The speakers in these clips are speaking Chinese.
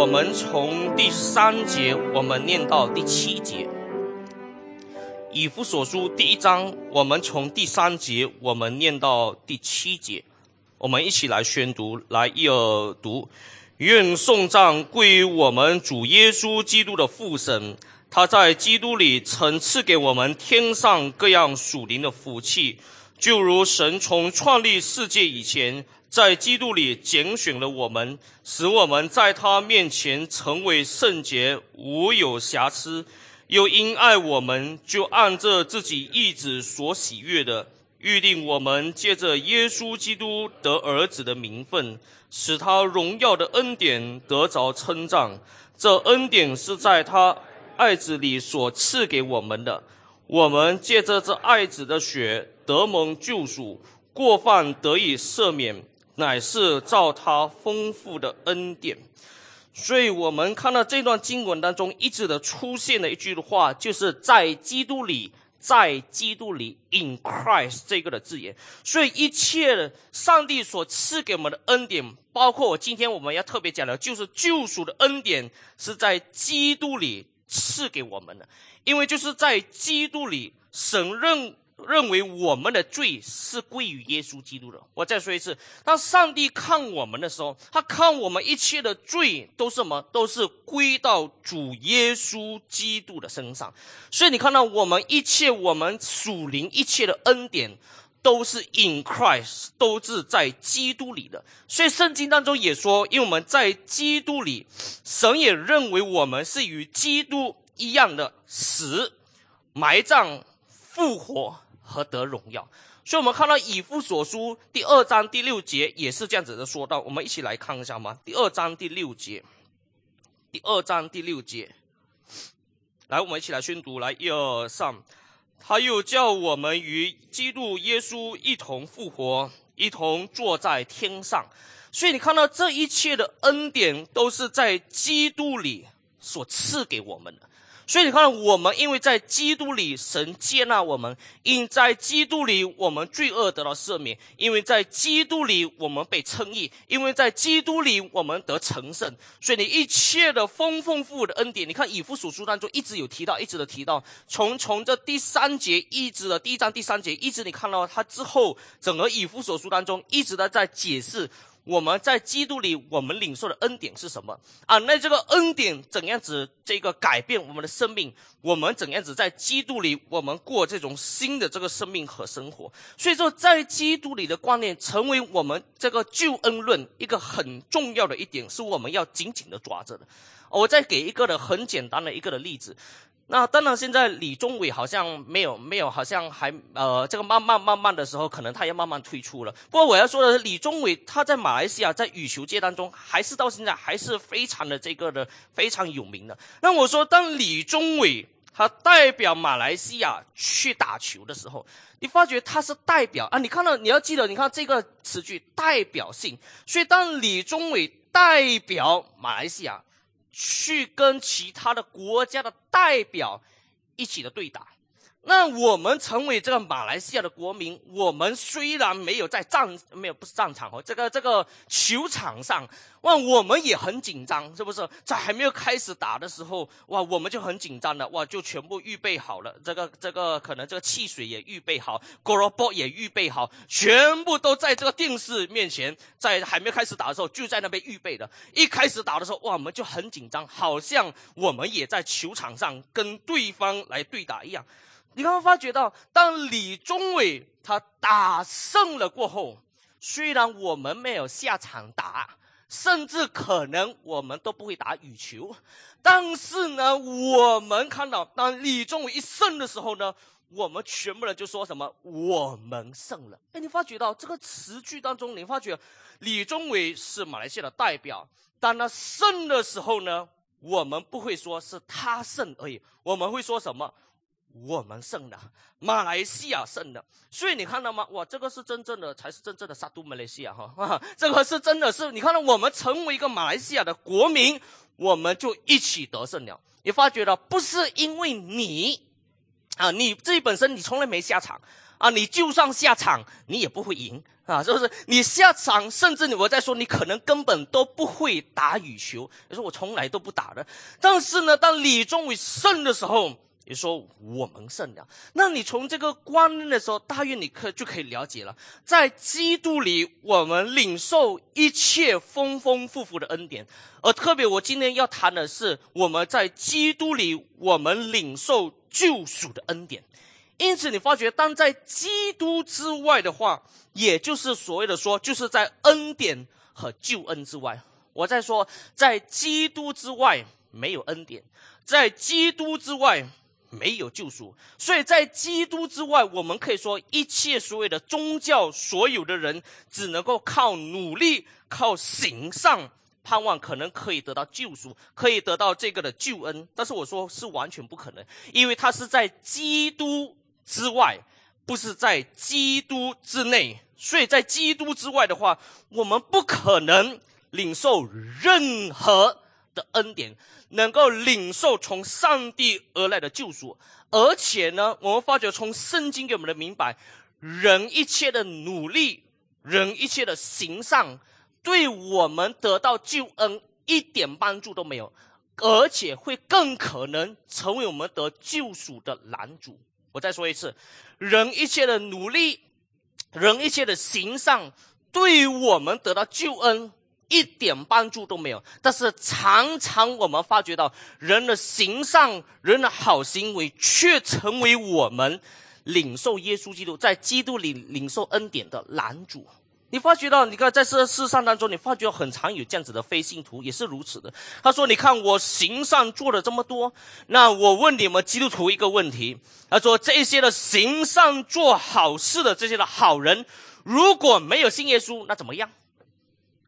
我们从第三节我们念到第七节。以弗所书第一章，我们从第三节我们念到第七节，我们一起来宣读，来一耳读。愿颂赞归于我们主耶稣基督的父神，他在基督里曾赐给我们天上各样属灵的福气，就如神从创立世界以前，在基督里拣选了我们，使我们在他面前成为圣洁，无有瑕疵。又因爱我们，就按着自己意志所喜悦的，预定我们借着耶稣基督得儿子的名分，使他荣耀的恩典得着称赞。这恩典是在他爱子里所赐给我们的。我们借着这爱子的血得蒙救赎，过犯得以赦免，乃是照他丰富的恩典。所以我们看到这段经文当中一直的出现的一句话，就是在基督里，在基督里，in Christ 这个的字眼。所以一切上帝所赐给我们的恩典，包括我今天我们要特别讲的，就是救赎的恩典，是在基督里赐给我们的。因为就是在基督里，神认。认为我们的罪是归于耶稣基督的。我再说一次，当上帝看我们的时候，他看我们一切的罪都是什么？都是归到主耶稣基督的身上。所以你看到我们一切，我们属灵一切的恩典，都是 in Christ，都是在基督里的。所以圣经当中也说，因为我们在基督里，神也认为我们是与基督一样的死、埋葬、复活。和得荣耀，所以我们看到以父所书第二章第六节也是这样子的说到，我们一起来看一下吗？第二章第六节，第二章第六节，来，我们一起来宣读，来，一二三，他又叫我们与基督耶稣一同复活，一同坐在天上，所以你看到这一切的恩典都是在基督里所赐给我们的。所以你看，我们因为在基督里，神接纳我们；因在基督里，我们罪恶得到赦免；因为在基督里，我们被称义；因为在基督里，我们得成圣。所以你一切的丰丰富富的恩典，你看以弗所书当中一直有提到，一直的提到，从从这第三节一直的第一章第三节，一直你看到他之后，整个以弗所书当中一直的在解释。我们在基督里，我们领受的恩典是什么啊？那这个恩典怎样子这个改变我们的生命？我们怎样子在基督里，我们过这种新的这个生命和生活？所以说，在基督里的观念，成为我们这个救恩论一个很重要的一点，是我们要紧紧的抓着的。我再给一个的很简单的一个的例子。那当然，现在李宗伟好像没有没有，好像还呃，这个慢慢慢慢的时候，可能他要慢慢退出了。不过我要说的是，李宗伟他在马来西亚在羽球界当中，还是到现在还是非常的这个的非常有名的。那我说，当李宗伟他代表马来西亚去打球的时候，你发觉他是代表啊，你看到你要记得，你看这个词句代表性。所以当李宗伟代表马来西亚。去跟其他的国家的代表一起的对打。那我们成为这个马来西亚的国民，我们虽然没有在战，没有不是战场哦，这个这个球场上，哇，我们也很紧张，是不是？在还没有开始打的时候，哇，我们就很紧张的，哇，就全部预备好了，这个这个可能这个汽水也预备好 g o r o b o 也预备好，全部都在这个电视面前，在还没有开始打的时候就在那边预备的。一开始打的时候，哇，我们就很紧张，好像我们也在球场上跟对方来对打一样。你刚刚发觉到，当李宗伟他打胜了过后，虽然我们没有下场打，甚至可能我们都不会打羽球，但是呢，我们看到当李宗伟一胜的时候呢，我们全部人就说什么“我们胜了”。哎，你发觉到这个词句当中，你发觉李宗伟是马来西亚的代表，当他胜的时候呢，我们不会说是他胜而已，我们会说什么？我们胜了，马来西亚胜了，所以你看到吗？哇，这个是真正的，才是真正的杀都马来西亚哈！这个是真的是，你看到我们成为一个马来西亚的国民，我们就一起得胜了。你发觉了，不是因为你啊，你自己本身你从来没下场啊，你就算下场，你也不会赢。啊，是不是你下场，甚至我在说，你可能根本都不会打羽球。你说我从来都不打的，但是呢，当李宗伟胜的时候。你说我们胜了，那你从这个观念的时候，大约你可就可以了解了，在基督里，我们领受一切丰丰富富的恩典，而特别我今天要谈的是，我们在基督里，我们领受救赎的恩典。因此，你发觉，当在基督之外的话，也就是所谓的说，就是在恩典和救恩之外。我在说，在基督之外没有恩典，在基督之外。没有救赎，所以在基督之外，我们可以说一切所谓的宗教，所有的人只能够靠努力、靠行善盼望，可能可以得到救赎，可以得到这个的救恩。但是我说是完全不可能，因为他是在基督之外，不是在基督之内。所以在基督之外的话，我们不可能领受任何的恩典。能够领受从上帝而来的救赎，而且呢，我们发觉从圣经给我们的明白，人一切的努力，人一切的行善，对我们得到救恩一点帮助都没有，而且会更可能成为我们得救赎的拦阻。我再说一次，人一切的努力，人一切的行善，对于我们得到救恩。一点帮助都没有，但是常常我们发觉到人的行善、人的好行为，却成为我们领受耶稣基督在基督里领受恩典的拦阻。你发觉到，你看在这世上当中，你发觉很常有这样子的非信徒，也是如此的。他说：“你看我行善做了这么多，那我问你们基督徒一个问题。他说这些的行善做好事的这些的好人，如果没有信耶稣，那怎么样？”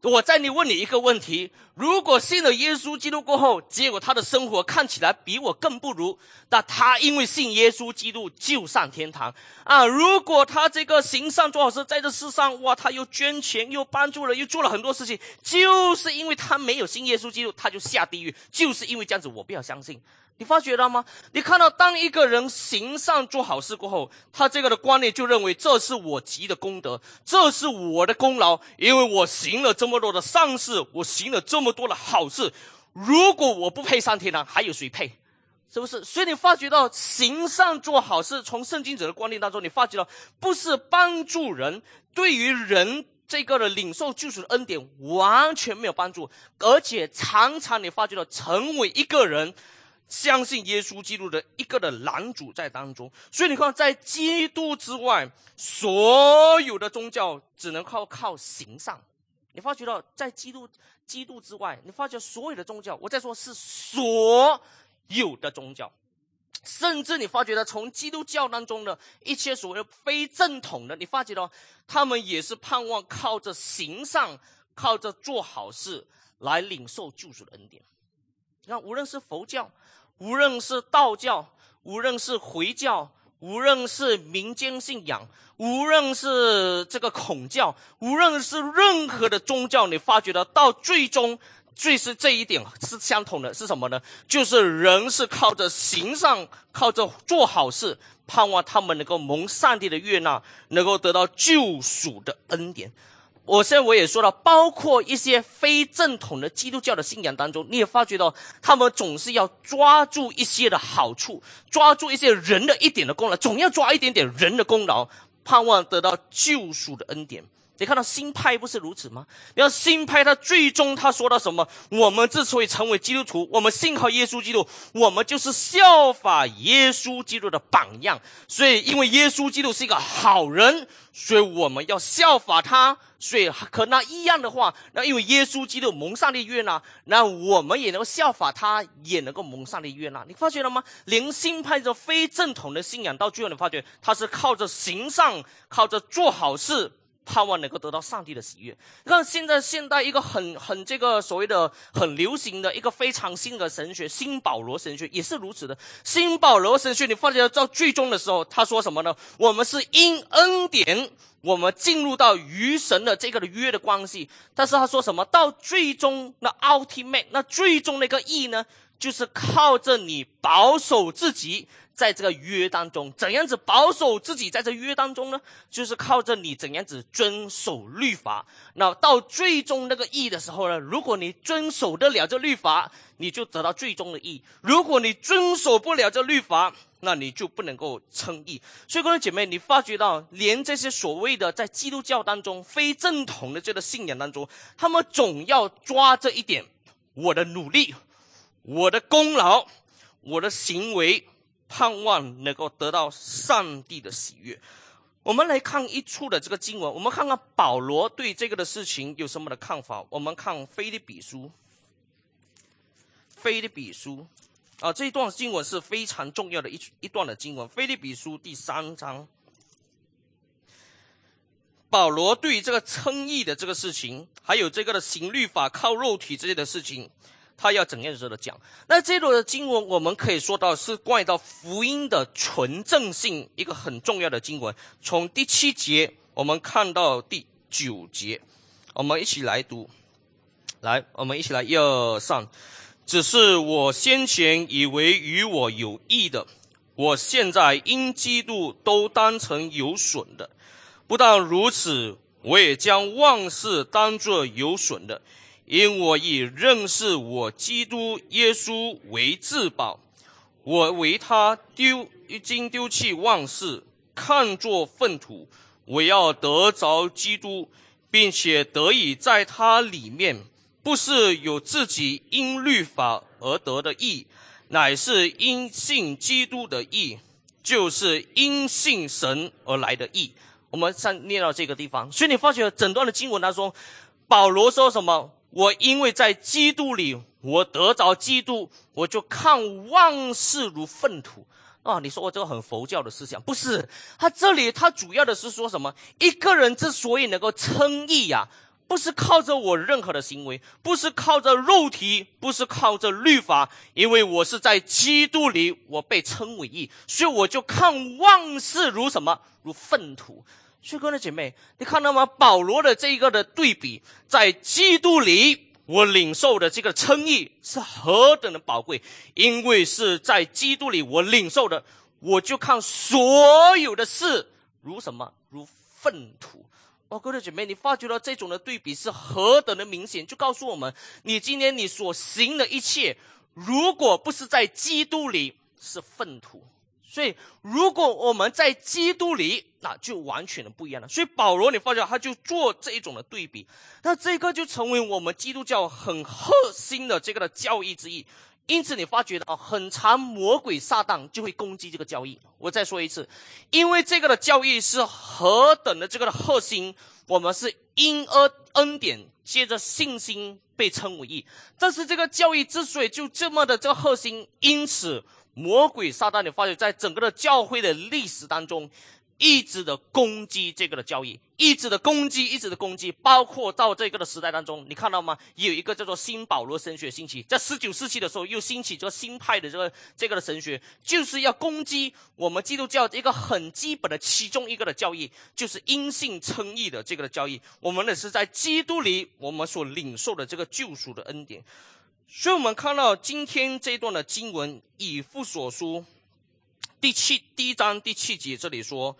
我在你问你一个问题：如果信了耶稣基督过后，结果他的生活看起来比我更不如，那他因为信耶稣基督就上天堂啊！如果他这个行善做好事，在这世上哇，他又捐钱又帮助了，又做了很多事情，就是因为他没有信耶稣基督，他就下地狱，就是因为这样子，我不要相信。你发觉了吗？你看到当一个人行善做好事过后，他这个的观念就认为这是我积的功德，这是我的功劳，因为我行了这么多的善事，我行了这么多的好事。如果我不配上天堂，还有谁配？是不是？所以你发觉到行善做好事，从圣经者的观念当中，你发觉到不是帮助人，对于人这个的领受救赎的恩典完全没有帮助，而且常常你发觉到成为一个人。相信耶稣基督的一个的拦阻在当中，所以你看，在基督之外，所有的宗教只能靠靠行上。你发觉到，在基督基督之外，你发觉所有的宗教，我在说是所有的宗教，甚至你发觉到从基督教当中的一些所谓非正统的，你发觉到他们也是盼望靠着行上，靠着做好事来领受救赎的恩典。你看，无论是佛教。无论是道教，无论是回教，无论是民间信仰，无论是这个孔教，无论是任何的宗教，你发觉到到最终，最是这一点是相同的，是什么呢？就是人是靠着行善，靠着做好事，盼望他们能够蒙上帝的悦纳，能够得到救赎的恩典。我现在我也说了，包括一些非正统的基督教的信仰当中，你也发觉到他们总是要抓住一些的好处，抓住一些人的一点的功劳，总要抓一点点人的功劳，盼望得到救赎的恩典。你看到新派不是如此吗？你看新派，他最终他说到什么？我们之所以成为基督徒，我们信靠耶稣基督，我们就是效法耶稣基督的榜样。所以，因为耶稣基督是一个好人，所以我们要效法他。所以，和那一样的话，那因为耶稣基督蒙上帝悦纳，那我们也能够效法他，也能够蒙上帝悦纳。你发觉了吗？连新派这非正统的信仰，到最后你发觉，他是靠着行善，靠着做好事。盼望能够得到上帝的喜悦。你看，现在现代一个很很这个所谓的很流行的一个非常新的神学——新保罗神学，也是如此的。新保罗神学，你发觉到最终的时候，他说什么呢？我们是因恩典，我们进入到与神的这个的约的关系。但是他说什么？到最终那 ultimate 那最终那个意呢？就是靠着你保守自己。在这个约当中，怎样子保守自己？在这约当中呢，就是靠着你怎样子遵守律法。那到最终那个义的时候呢，如果你遵守得了这律法，你就得到最终的义；如果你遵守不了这律法，那你就不能够称义。所以，各位姐妹，你发觉到，连这些所谓的在基督教当中非正统的这个信仰当中，他们总要抓这一点：我的努力、我的功劳、我的行为。盼望能够得到上帝的喜悦。我们来看一处的这个经文，我们看看保罗对这个的事情有什么的看法。我们看菲利比书，菲利比书啊，这一段经文是非常重要的一一段的经文。菲利比书第三章，保罗对这个称义的这个事情，还有这个的行律法靠肉体之类的事情。他要怎样子的讲？那这段的经文，我们可以说到是关于到福音的纯正性一个很重要的经文。从第七节我们看到第九节，我们一起来读。来，我们一起来一二三。只是我先前以为与我有益的，我现在因基督都当成有损的。不但如此，我也将万事当作有损的。因我以认识我基督耶稣为至宝，我为他丢已经丢弃万事，看作粪土，我要得着基督，并且得以在他里面，不是有自己因律法而得的义，乃是因信基督的义，就是因信神而来的义。我们上念到这个地方，所以你发觉整段的经文当中，保罗说什么？我因为在基督里，我得着基督，我就看万事如粪土啊！你说我这个很佛教的思想，不是？他这里他主要的是说什么？一个人之所以能够称义呀，不是靠着我任何的行为，不是靠着肉体，不是靠着律法，因为我是在基督里，我被称为义，所以我就看万事如什么？如粪土。所以，各位姐妹，你看到吗？保罗的这一个的对比，在基督里，我领受的这个称义是何等的宝贵，因为是在基督里我领受的，我就看所有的事如什么，如粪土。哦，各位姐妹，你发觉到这种的对比是何等的明显，就告诉我们，你今天你所行的一切，如果不是在基督里，是粪土。所以，如果我们在基督里，那就完全的不一样了。所以，保罗，你发觉他就做这一种的对比，那这个就成为我们基督教很核心的这个的教义之一。因此，你发觉啊，很长魔鬼撒旦就会攻击这个教义。我再说一次，因为这个的教义是何等的这个的核心，我们是因恩恩典，接着信心被称为义。但是，这个教义之所以就这么的这个核心，因此。魔鬼撒旦，你发觉在整个的教会的历史当中，一直的攻击这个的教义，一直的攻击，一直的攻击，包括到这个的时代当中，你看到吗？有一个叫做新保罗神学兴起，在十九世纪的时候又兴起这个新派的这个这个的神学，就是要攻击我们基督教一个很基本的其中一个的教义，就是因信称义的这个的教义。我们呢是在基督里，我们所领受的这个救赎的恩典。所以我们看到今天这一段的经文，以父所书第七第一章第七节这里说：“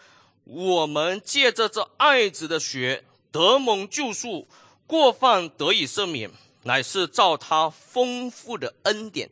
我们借着这爱子的血得蒙救赎，过犯得以赦免，乃是照他丰富的恩典。”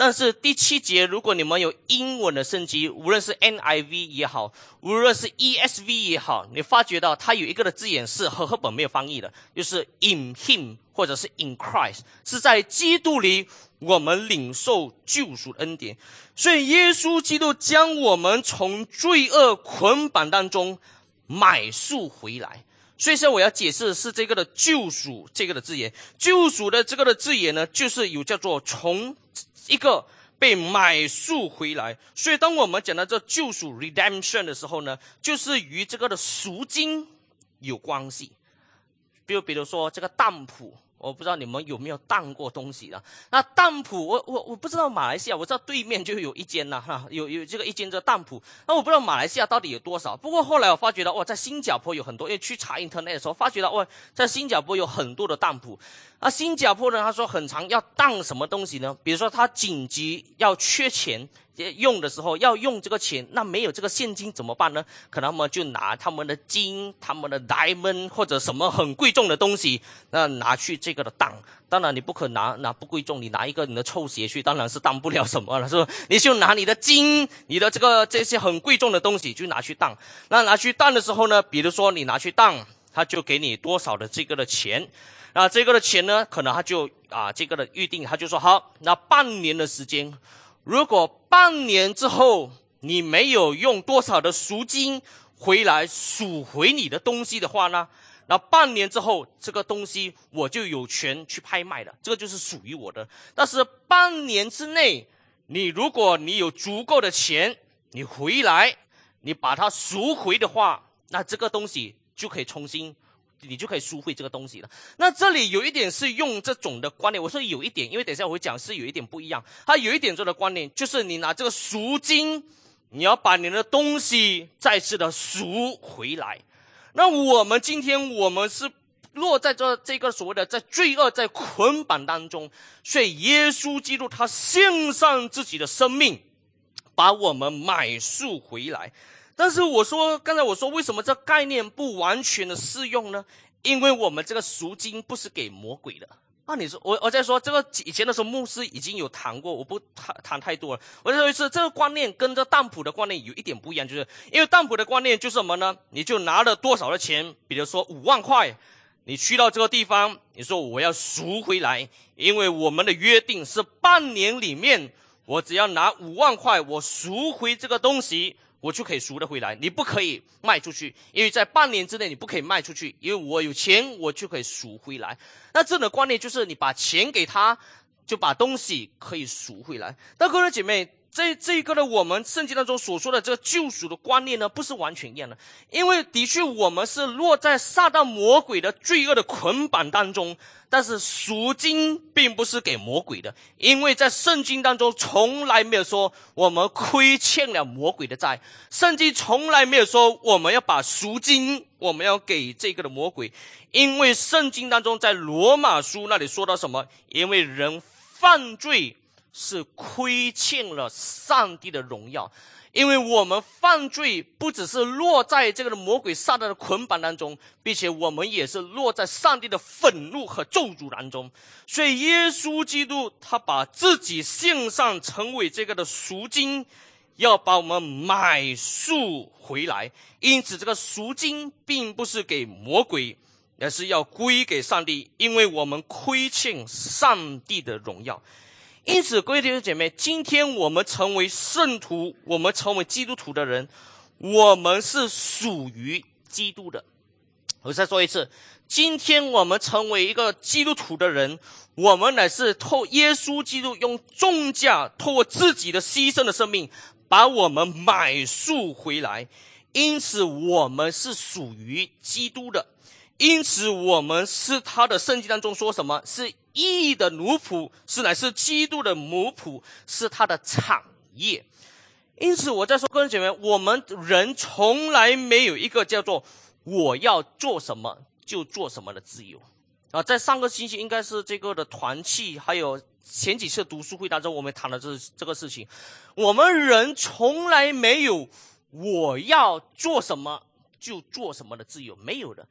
但是第七节，如果你们有英文的升级，无论是 NIV 也好，无论是 ESV 也好，你发觉到它有一个的字眼是和赫本没有翻译的，就是 In Him 或者是 In Christ，是在基督里我们领受救赎恩典。所以耶稣基督将我们从罪恶捆绑当中买赎回来。所以说我要解释的是这个的救赎这个的字眼，救赎的这个的字眼呢，就是有叫做从。一个被买赎回来，所以当我们讲到这救赎 （redemption） 的时候呢，就是与这个的赎金有关系。比如，比如说这个当铺我不知道你们有没有当过东西的。那当铺，我我我不知道马来西亚，我知道对面就有一间呐，哈，有有这个一间这当铺。那我不知道马来西亚到底有多少。不过后来我发觉到，哇，在新加坡有很多，因为去查 internet 的时候，发觉到，哇，在新加坡有很多的当铺。啊，新加坡呢，他说很常要当什么东西呢？比如说他紧急要缺钱。用的时候要用这个钱，那没有这个现金怎么办呢？可能他们就拿他们的金、他们的 diamond 或者什么很贵重的东西，那拿去这个的当。当然你不可拿拿不贵重，你拿一个你的臭鞋去，当然是当不了什么了，是吧？你就拿你的金、你的这个这些很贵重的东西就拿去当。那拿去当的时候呢，比如说你拿去当，他就给你多少的这个的钱。那这个的钱呢，可能他就啊这个的预定，他就说好，那半年的时间。如果半年之后你没有用多少的赎金回来赎回你的东西的话呢？那半年之后这个东西我就有权去拍卖了，这个就是属于我的。但是半年之内，你如果你有足够的钱，你回来你把它赎回的话，那这个东西就可以重新。你就可以赎回这个东西了。那这里有一点是用这种的观念，我说有一点，因为等一下我会讲是有一点不一样。它有一点这个观念，就是你拿这个赎金，你要把你的东西再次的赎回来。那我们今天我们是落在这这个所谓的在罪恶在捆绑当中，所以耶稣基督他献上自己的生命，把我们买赎回来。但是我说，刚才我说，为什么这概念不完全的适用呢？因为我们这个赎金不是给魔鬼的啊！你说我我在说这个以前的时候，牧师已经有谈过，我不谈谈太多了。我再说一次，这个观念跟这当普的观念有一点不一样，就是因为当普的观念就是什么呢？你就拿了多少的钱，比如说五万块，你去到这个地方，你说我要赎回来，因为我们的约定是半年里面，我只要拿五万块，我赎回这个东西。我就可以赎得回来，你不可以卖出去，因为在半年之内你不可以卖出去，因为我有钱，我就可以赎回来。那这种的观念就是你把钱给他，就把东西可以赎回来。那各位姐妹。这这个呢，我们圣经当中所说的这个救赎的观念呢，不是完全一样的。因为的确，我们是落在撒旦魔鬼的罪恶的捆绑当中，但是赎金并不是给魔鬼的，因为在圣经当中从来没有说我们亏欠了魔鬼的债，圣经从来没有说我们要把赎金我们要给这个的魔鬼，因为圣经当中在罗马书那里说到什么？因为人犯罪。是亏欠了上帝的荣耀，因为我们犯罪不只是落在这个魔鬼撒旦的捆绑当中，并且我们也是落在上帝的愤怒和咒诅当中。所以耶稣基督他把自己献上，成为这个的赎金，要把我们买赎回来。因此，这个赎金并不是给魔鬼，而是要归给上帝，因为我们亏欠上帝的荣耀。因此，各位弟兄姐妹，今天我们成为圣徒，我们成为基督徒的人，我们是属于基督的。我再说一次，今天我们成为一个基督徒的人，我们乃是透耶稣基督用重价，透过自己的牺牲的生命，把我们买赎回来。因此，我们是属于基督的。因此，我们是他的圣经当中说什么是意义的奴仆，是乃是基督的奴仆，是他的产业。因此，我在说，各位姐妹，我们人从来没有一个叫做我要做什么就做什么的自由啊。在上个星期，应该是这个的团契，还有前几次读书会当中，我们谈了这这个事情。我们人从来没有我要做什么就做什么的自由，没有的。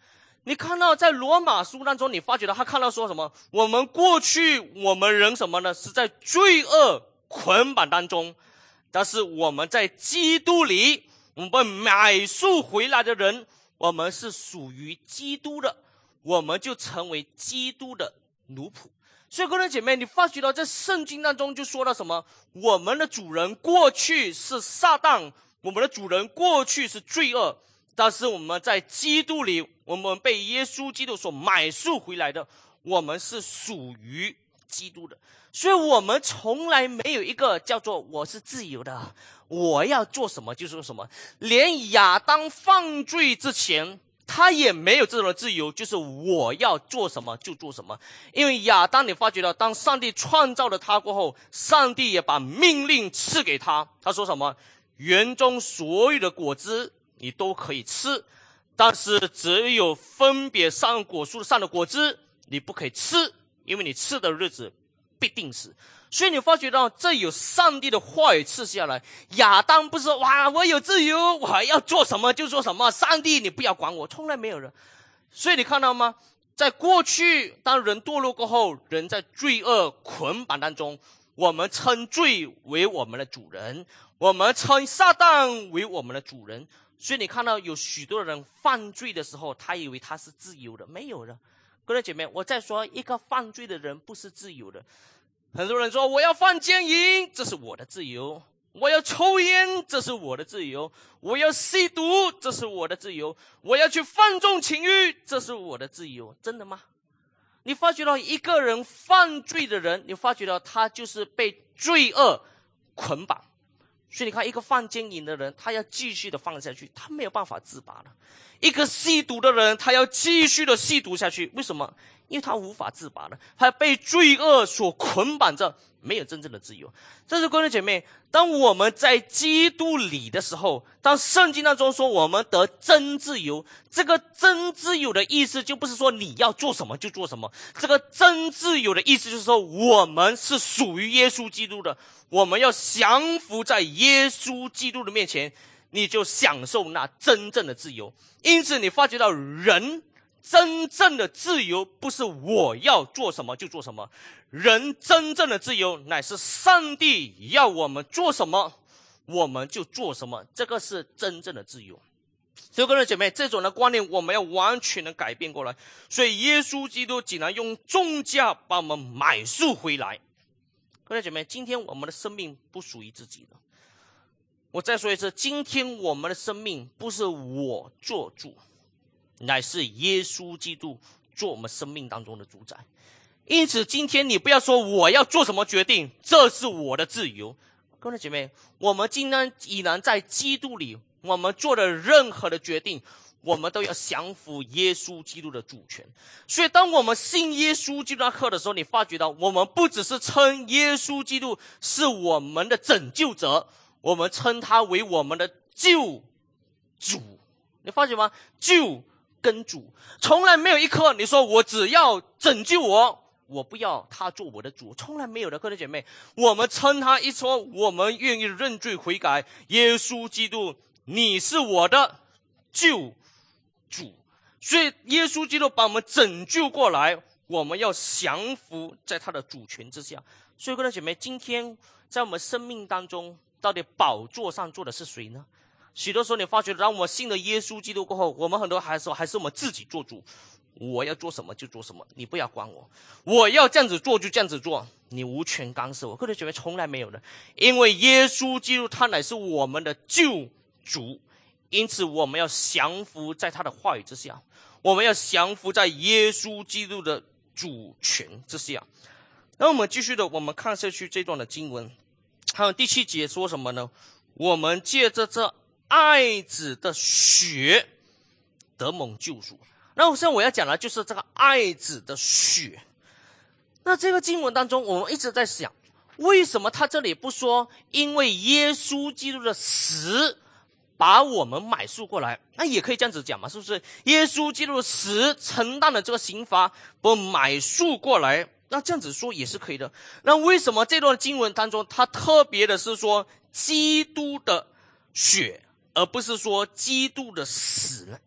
你看到在罗马书当中，你发觉到他看到说什么？我们过去我们人什么呢？是在罪恶捆绑当中，但是我们在基督里，我们被买赎回来的人，我们是属于基督的，我们就成为基督的奴仆。所以，各位姐妹，你发觉到在圣经当中就说到什么？我们的主人过去是撒旦，我们的主人过去是罪恶。但是我们在基督里，我们被耶稣基督所买赎回来的，我们是属于基督的，所以我们从来没有一个叫做我是自由的，我要做什么就做什么。连亚当犯罪之前，他也没有这种自由，就是我要做什么就做什么。因为亚当，你发觉到，当上帝创造了他过后，上帝也把命令赐给他。他说什么？园中所有的果子你都可以吃，但是只有分别上果树上的果子你不可以吃，因为你吃的日子必定死。所以你发觉到，这有上帝的话语赐下来。亚当不是哇，我有自由，我还要做什么就做什么。上帝，你不要管我，从来没有人。所以你看到吗？在过去，当人堕落过后，人在罪恶捆绑当中，我们称罪为我们的主人，我们称撒旦为我们的主人。所以你看到有许多人犯罪的时候，他以为他是自由的，没有的。各位姐妹，我再说一个犯罪的人不是自由的。很多人说我要犯奸淫，这是我的自由；我要抽烟，这是我的自由；我要吸毒，这是我的自由；我要去放纵情欲，这是我的自由。真的吗？你发觉到一个人犯罪的人，你发觉到他就是被罪恶捆绑。所以你看，一个犯奸淫的人，他要继续的犯下去，他没有办法自拔了；一个吸毒的人，他要继续的吸毒下去，为什么？因为他无法自拔了，他被罪恶所捆绑着，没有真正的自由。这是各位姐妹，当我们在基督里的时候，当圣经当中说我们得真自由，这个真自由的意思就不是说你要做什么就做什么，这个真自由的意思就是说我们是属于耶稣基督的，我们要降服在耶稣基督的面前，你就享受那真正的自由。因此，你发觉到人。真正的自由不是我要做什么就做什么，人真正的自由乃是上帝要我们做什么，我们就做什么，这个是真正的自由。所以，各位姐妹，这种的观念我们要完全的改变过来。所以，耶稣基督竟然用重价把我们买赎回来。各位姐妹，今天我们的生命不属于自己的。我再说一次，今天我们的生命不是我做主。乃是耶稣基督做我们生命当中的主宰，因此今天你不要说我要做什么决定，这是我的自由。各位姐妹，我们今天已然在基督里，我们做的任何的决定，我们都要降服耶稣基督的主权。所以，当我们信耶稣基督那刻的时候，你发觉到，我们不只是称耶稣基督是我们的拯救者，我们称他为我们的救主。你发觉吗？救。跟主从来没有一刻，你说我只要拯救我，我不要他做我的主，从来没有的。各位姐妹，我们称他一说，我们愿意认罪悔改。耶稣基督，你是我的救主，所以耶稣基督把我们拯救过来，我们要降服在他的主权之下。所以，各位姐妹，今天在我们生命当中，到底宝座上坐的是谁呢？许多时候，你发觉，当我信了耶稣基督过后，我们很多还说还是我们自己做主。我要做什么就做什么，你不要管我。我要这样子做就这样子做，你无权干涉我。个人觉得从来没有的，因为耶稣基督他乃是我们的救主，因此我们要降服在他的话语之下，我们要降服在耶稣基督的主权之下。那我们继续的，我们看下去这段的经文，还有第七节说什么呢？我们借着这。爱子的血得蒙救赎。那我现在我要讲的就是这个爱子的血。那这个经文当中，我们一直在想，为什么他这里不说因为耶稣基督的死把我们买赎过来？那也可以这样子讲嘛，是不是？耶稣基督的死承担了这个刑罚，不买赎过来，那这样子说也是可以的。那为什么这段经文当中，他特别的是说基督的血？而不是说基督的死，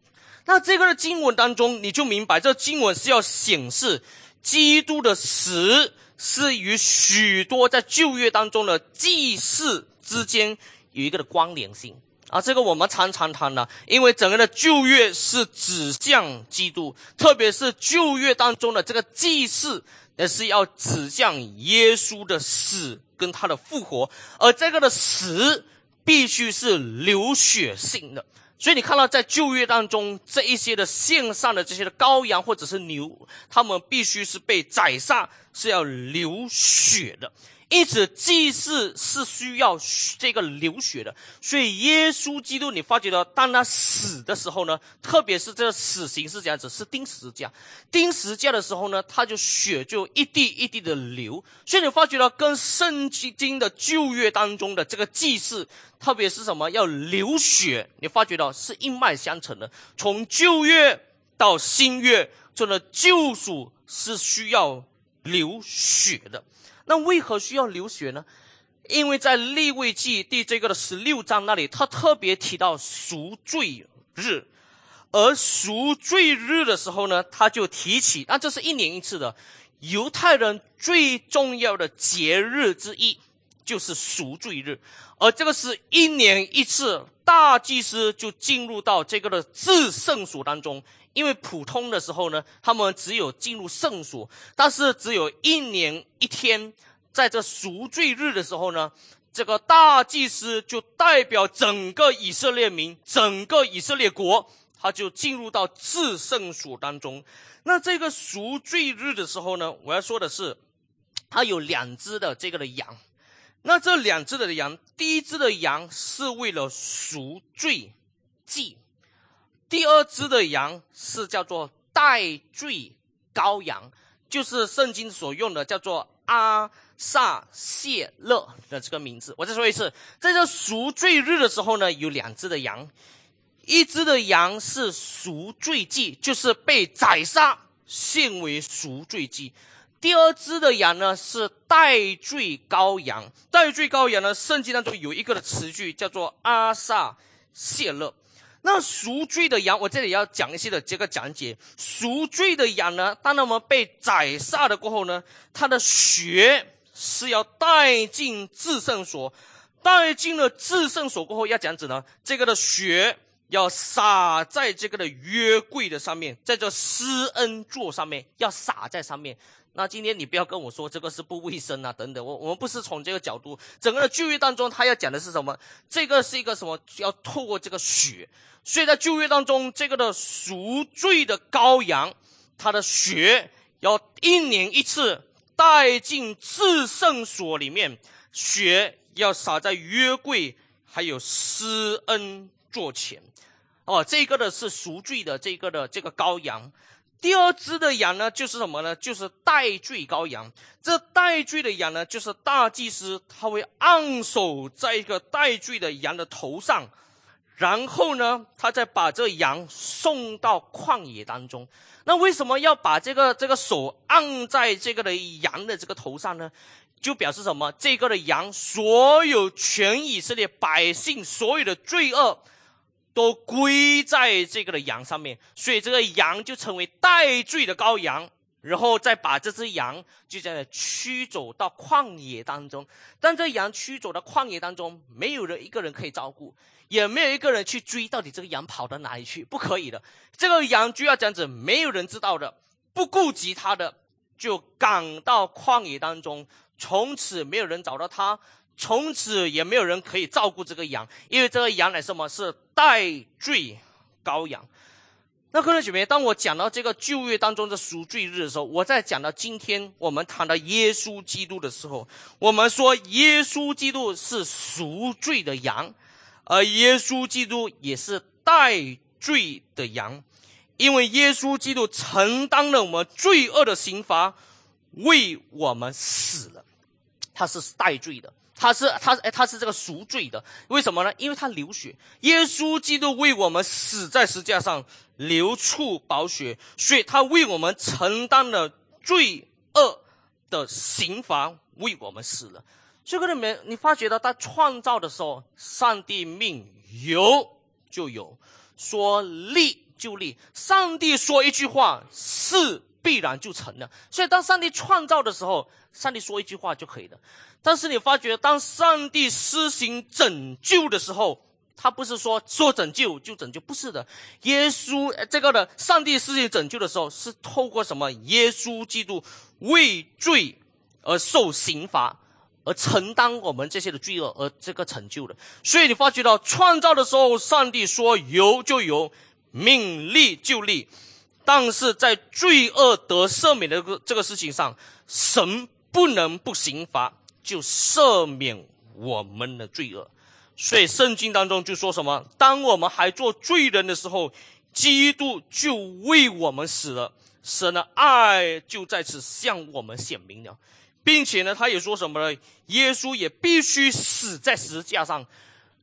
那这个的经文当中，你就明白，这经文是要显示基督的死是与许多在旧约当中的祭祀之间有一个的关联性啊。这个我们常常谈的，因为整个的旧约是指向基督，特别是旧约当中的这个祭祀，也是要指向耶稣的死跟他的复活，而这个的死。必须是流血性的，所以你看到在就业当中这一些的线上的这些的羔羊或者是牛，他们必须是被宰杀是要流血的。因此，祭祀是需要这个流血的，所以耶稣基督，你发觉到，当他死的时候呢，特别是这个死刑是这样子，是钉十字架，钉十字架的时候呢，他就血就一滴一滴的流，所以你发觉到跟圣经的旧约当中的这个祭祀，特别是什么要流血，你发觉到是一脉相承的，从旧约到新约，这个救赎是需要流血的。那为何需要流血呢？因为在立位记第这个的十六章那里，他特别提到赎罪日，而赎罪日的时候呢，他就提起，那，这是一年一次的犹太人最重要的节日之一，就是赎罪日，而这个是一年一次，大祭司就进入到这个的至圣所当中。因为普通的时候呢，他们只有进入圣所，但是只有一年一天，在这赎罪日的时候呢，这个大祭司就代表整个以色列民、整个以色列国，他就进入到至圣所当中。那这个赎罪日的时候呢，我要说的是，它有两只的这个的羊，那这两只的羊，第一只的羊是为了赎罪祭。第二只的羊是叫做代罪羔羊，就是圣经所用的叫做阿萨谢勒的这个名字。我再说一次，在这赎罪日的时候呢，有两只的羊，一只的羊是赎罪祭，就是被宰杀献为赎罪祭；第二只的羊呢是代罪羔羊。代罪羔羊呢，圣经当中有一个的词句叫做阿萨谢勒。那赎罪的羊，我这里要讲一些的这个讲解。赎罪的羊呢，当他们被宰杀了过后呢，它的血是要带进至圣所，带进了至圣所过后要讲子呢，这个的血要洒在这个的约柜的上面，在这施恩座上面要洒在上面。那今天你不要跟我说这个是不卫生啊，等等，我我们不是从这个角度，整个的旧约当中，他要讲的是什么？这个是一个什么？要透过这个血，所以在旧约当中，这个的赎罪的羔羊，他的血要一年一次带进至圣所里面，血要洒在约柜还有施恩座前，哦，这个的是赎罪的这个的这个羔羊。第二只的羊呢，就是什么呢？就是代罪羔羊。这代罪的羊呢，就是大祭司他会按手在一个代罪的羊的头上，然后呢，他再把这羊送到旷野当中。那为什么要把这个这个手按在这个的羊的这个头上呢？就表示什么？这个的羊，所有全以色列百姓所有的罪恶。都归在这个的羊上面，所以这个羊就成为代罪的羔羊，然后再把这只羊就这样驱走到旷野当中。但这羊驱走到旷野当中，没有人一个人可以照顾，也没有一个人去追，到底这个羊跑到哪里去？不可以的，这个羊就要这样子，没有人知道的，不顾及他的，就赶到旷野当中，从此没有人找到他。从此也没有人可以照顾这个羊，因为这个羊乃什么是代罪羔羊。那各位姐妹，当我讲到这个旧约当中的赎罪日的时候，我在讲到今天我们谈到耶稣基督的时候，我们说耶稣基督是赎罪的羊，而耶稣基督也是代罪的羊，因为耶稣基督承担了我们罪恶的刑罚，为我们死了，他是代罪的。他是他哎，他是这个赎罪的，为什么呢？因为他流血，耶稣基督为我们死在石架上，流出宝血，所以他为我们承担了罪恶的刑罚，为我们死了。所以，各位，你发觉到他创造的时候，上帝命有就有，说立就立，上帝说一句话是必然就成了。所以，当上帝创造的时候，上帝说一句话就可以了。但是你发觉，当上帝施行拯救的时候，他不是说说拯救就拯救，不是的。耶稣这个的，上帝施行拯救的时候，是透过什么？耶稣基督为罪而受刑罚，而承担我们这些的罪恶，而这个成就的。所以你发觉到，创造的时候，上帝说有就有，命立就立；但是在罪恶得赦免的这个这个事情上，神不能不刑罚，就赦免我们的罪恶。所以圣经当中就说什么：当我们还做罪人的时候，基督就为我们死了，神的爱就在此向我们显明了，并且呢，他也说什么呢？耶稣也必须死在十字架上，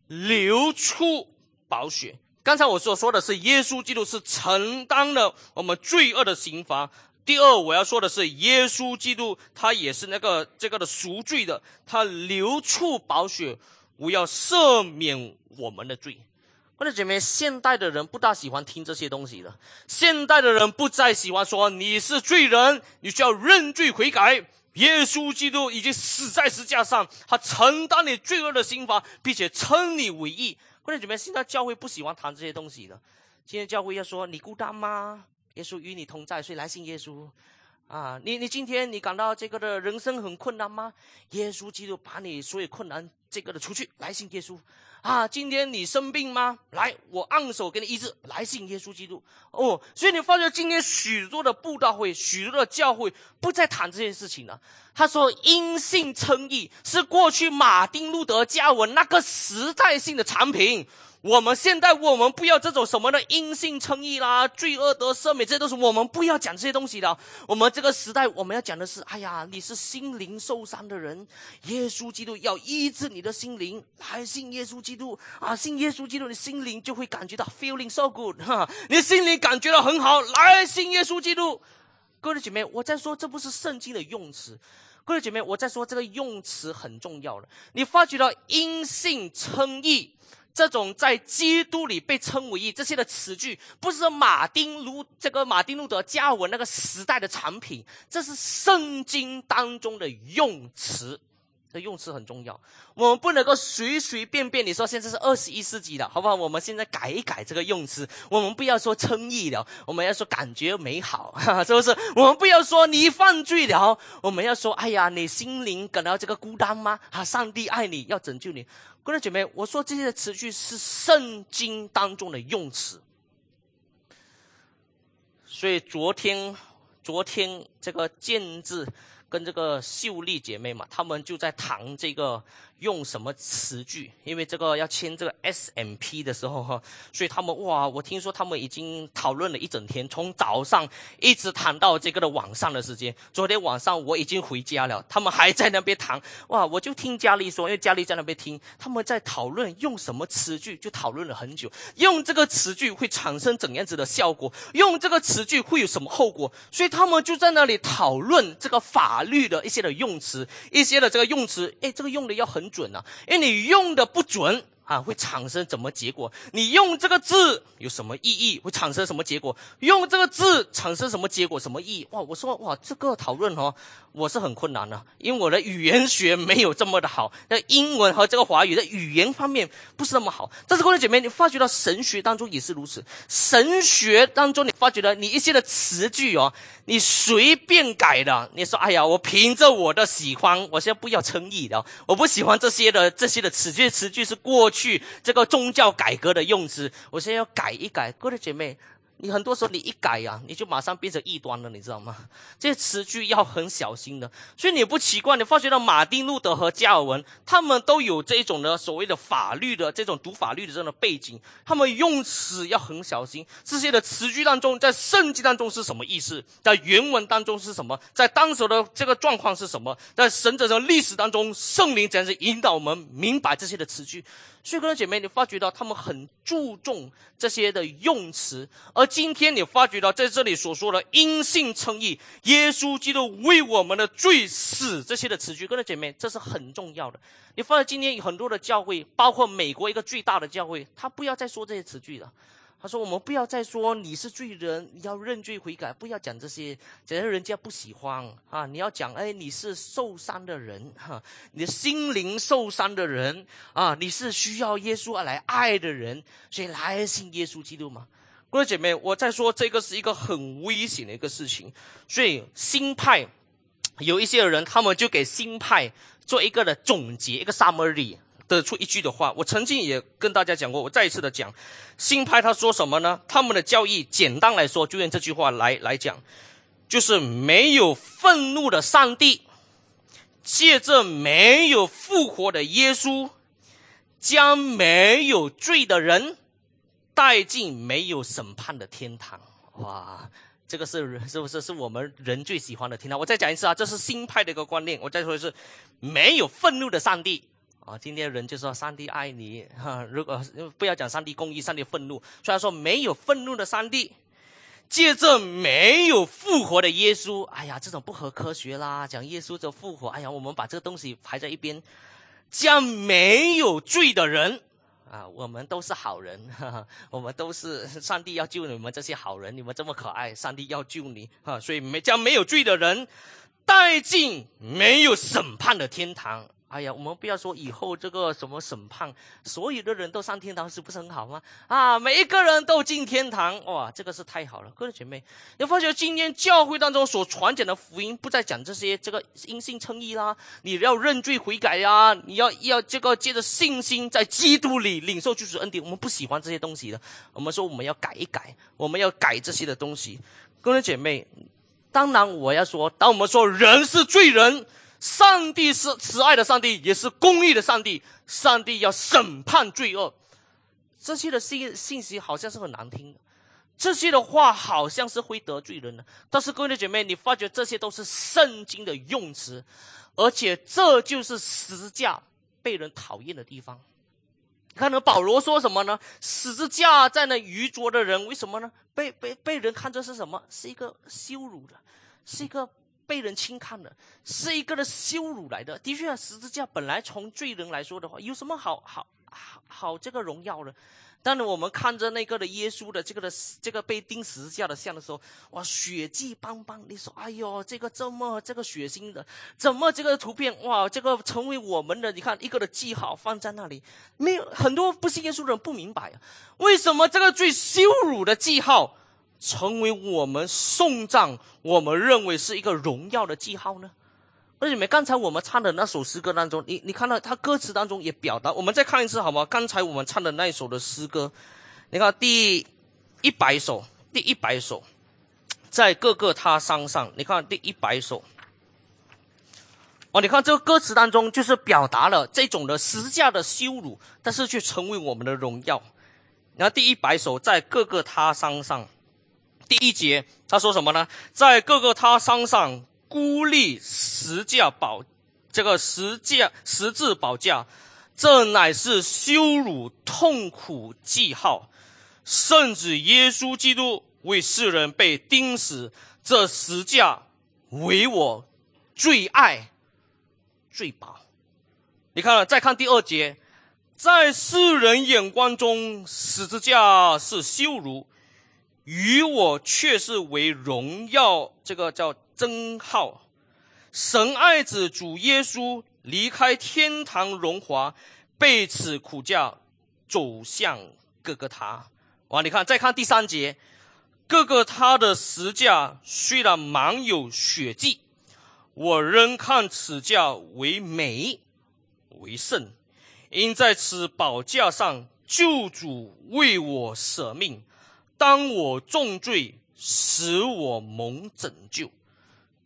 流出宝血。刚才我所说的是，耶稣基督是承担了我们罪恶的刑罚。第二，我要说的是，耶稣基督他也是那个这个的赎罪的，他流出宝血，我要赦免我们的罪。我的姐妹，现代的人不大喜欢听这些东西了。现代的人不再喜欢说你是罪人，你需要认罪悔改。耶稣基督已经死在石架上，他承担你罪恶的刑罚，并且称你为义。或者姐妹，现在教会不喜欢谈这些东西的。今天教会要说你孤单吗？耶稣与你同在，所以来信耶稣。啊，你你今天你感到这个的人生很困难吗？耶稣基督把你所有困难这个的除去，来信耶稣。啊，今天你生病吗？来，我按手给你医治，来信耶稣基督。哦，所以你发觉今天许多的布道会、许多的教会不再谈这件事情了。他说，因信称义是过去马丁路德加文那个时代性的产品。我们现在，我们不要这种什么的因信称义啦，罪恶得赦免，这都是我们不要讲这些东西的。我们这个时代，我们要讲的是：哎呀，你是心灵受伤的人，耶稣基督要医治你的心灵，来信耶稣基督啊，信耶稣基督，你心灵就会感觉到 feeling so good 哈，你心灵感觉到很好，来信耶稣基督。各位姐妹，我在说，这不是圣经的用词。各位姐妹，我在说这个用词很重要了。你发觉到因信称义。这种在基督里被称为义这些的词句，不是马丁路这个马丁路德加尔文那个时代的产品，这是圣经当中的用词。这用词很重要，我们不能够随随便便。你说现在是二十一世纪了，好不好？我们现在改一改这个用词，我们不要说称义了，我们要说感觉美好哈，是不是？我们不要说你犯罪了，我们要说哎呀，你心灵感到这个孤单吗？啊，上帝爱你，要拯救你。各位姐妹，我说这些词句是圣经当中的用词，所以昨天，昨天这个见字跟这个秀丽姐妹嘛，她们就在谈这个。用什么词句？因为这个要签这个 S M P 的时候哈，所以他们哇，我听说他们已经讨论了一整天，从早上一直谈到这个的晚上的时间。昨天晚上我已经回家了，他们还在那边谈哇，我就听佳丽说，因为佳丽在那边听，他们在讨论用什么词句，就讨论了很久。用这个词句会产生怎样子的效果？用这个词句会有什么后果？所以他们就在那里讨论这个法律的一些的用词，一些的这个用词，哎，这个用的要很。准啊，因为你用的不准。啊，会产生怎么结果？你用这个字有什么意义？会产生什么结果？用这个字产生什么结果？什么意义？哇！我说哇，这个讨论哦，我是很困难的，因为我的语言学没有这么的好，那英文和这个华语的语言方面不是那么好。但是各位姐妹，你发觉到神学当中也是如此，神学当中你发觉到你一些的词句哦，你随便改的，你说哎呀，我凭着我的喜欢，我现在不要称义的，我不喜欢这些的这些的词句，词句是过去。去这个宗教改革的用词，我现在要改一改，各位姐妹。你很多时候你一改呀，你就马上变成异端了，你知道吗？这些词句要很小心的，所以你不奇怪，你发觉到马丁路德和加尔文他们都有这一种的所谓的法律的这种读法律的这种背景，他们用词要很小心。这些的词句当中，在圣经当中是什么意思？在原文当中是什么？在当时的这个状况是什么？在神者的历史当中，圣灵怎样子引导我们明白这些的词句？所以，各位姐妹，你发觉到他们很注重这些的用词，而今天你发觉到在这里所说的“因信称义”，耶稣基督为我们的罪死这些的词句，各位姐妹，这是很重要的。你发现今天有很多的教会，包括美国一个最大的教会，他不要再说这些词句了。他说：“我们不要再说你是罪人，你要认罪悔改，不要讲这些，讲人家不喜欢啊！你要讲，哎，你是受伤的人，哈，你的心灵受伤的人啊，你是需要耶稣而来爱的人，所以来信耶稣基督嘛。各位姐妹，我在说这个是一个很危险的一个事情，所以新派有一些人，他们就给新派做一个的总结，一个 summary。”得出一句的话，我曾经也跟大家讲过，我再一次的讲，新派他说什么呢？他们的教义简单来说，就用这句话来来讲：就是没有愤怒的上帝，借着没有复活的耶稣，将没有罪的人带进没有审判的天堂。哇，这个是是不是是我们人最喜欢的天堂？我再讲一次啊，这是新派的一个观念。我再说一次，没有愤怒的上帝啊，今天人就说上帝爱你哈。如果不要讲上帝公义，上帝愤怒。虽然说没有愤怒的上帝。借着没有复活的耶稣，哎呀，这种不合科学啦！讲耶稣就复活，哎呀，我们把这个东西排在一边。将没有罪的人啊，我们都是好人，哈 哈我们都是上帝要救你们这些好人，你们这么可爱，上帝要救你啊！所以没将没有罪的人带进没有审判的天堂。哎呀，我们不要说以后这个什么审判，所有的人都上天堂，是不是很好吗？啊，每一个人都进天堂，哇，这个是太好了，各位姐妹，你发觉今天教会当中所传讲的福音，不再讲这些这个因信称义啦，你要认罪悔改呀，你要要这个借着信心在基督里领受救赎恩典，我们不喜欢这些东西的，我们说我们要改一改，我们要改这些的东西，各位姐妹，当然我要说，当我们说人是罪人。上帝是慈爱的上帝，也是公义的上帝。上帝要审判罪恶，这些的信信息好像是很难听的，这些的话好像是会得罪人的。但是各位的姐妹，你发觉这些都是圣经的用词，而且这就是十字架被人讨厌的地方。你看，那保罗说什么呢？十字架在那愚拙的人，为什么呢？被被被人看作是什么？是一个羞辱的，是一个。被人轻看的，是一个的羞辱来的。的确，十字架本来从罪人来说的话，有什么好好好好这个荣耀的？当然，我们看着那个的耶稣的这个的这个被钉十字架的像的时候，哇，血迹斑斑。你说，哎呦，这个这么这个血腥的，怎么这个图片哇，这个成为我们的？你看一个的记号放在那里，没有很多不信耶稣的人不明白啊，为什么这个最羞辱的记号？成为我们送葬，我们认为是一个荣耀的记号呢？而且，没刚才我们唱的那首诗歌当中，你你看到他歌词当中也表达。我们再看一次好吗？刚才我们唱的那一首的诗歌，你看第一百首，第一百首，在各个他山上，你看第一百首。哦，你看这个歌词当中，就是表达了这种的十字架的羞辱，但是却成为我们的荣耀。然后第一百首，在各个他山上。第一节他说什么呢？在各个他山上孤立十架宝，这个十架十字宝架，这乃是羞辱痛苦记号。圣子耶稣基督为世人被钉死，这十架为我最爱最宝。你看了，再看第二节，在世人眼光中，十字架是羞辱。与我却是为荣耀，这个叫真号。神爱子主耶稣离开天堂荣华，被此苦架走向各个他。哇，你看，再看第三节，各个他的石架虽然满有血迹，我仍看此架为美为圣，因在此宝架上救主为我舍命。当我重罪，使我蒙拯救，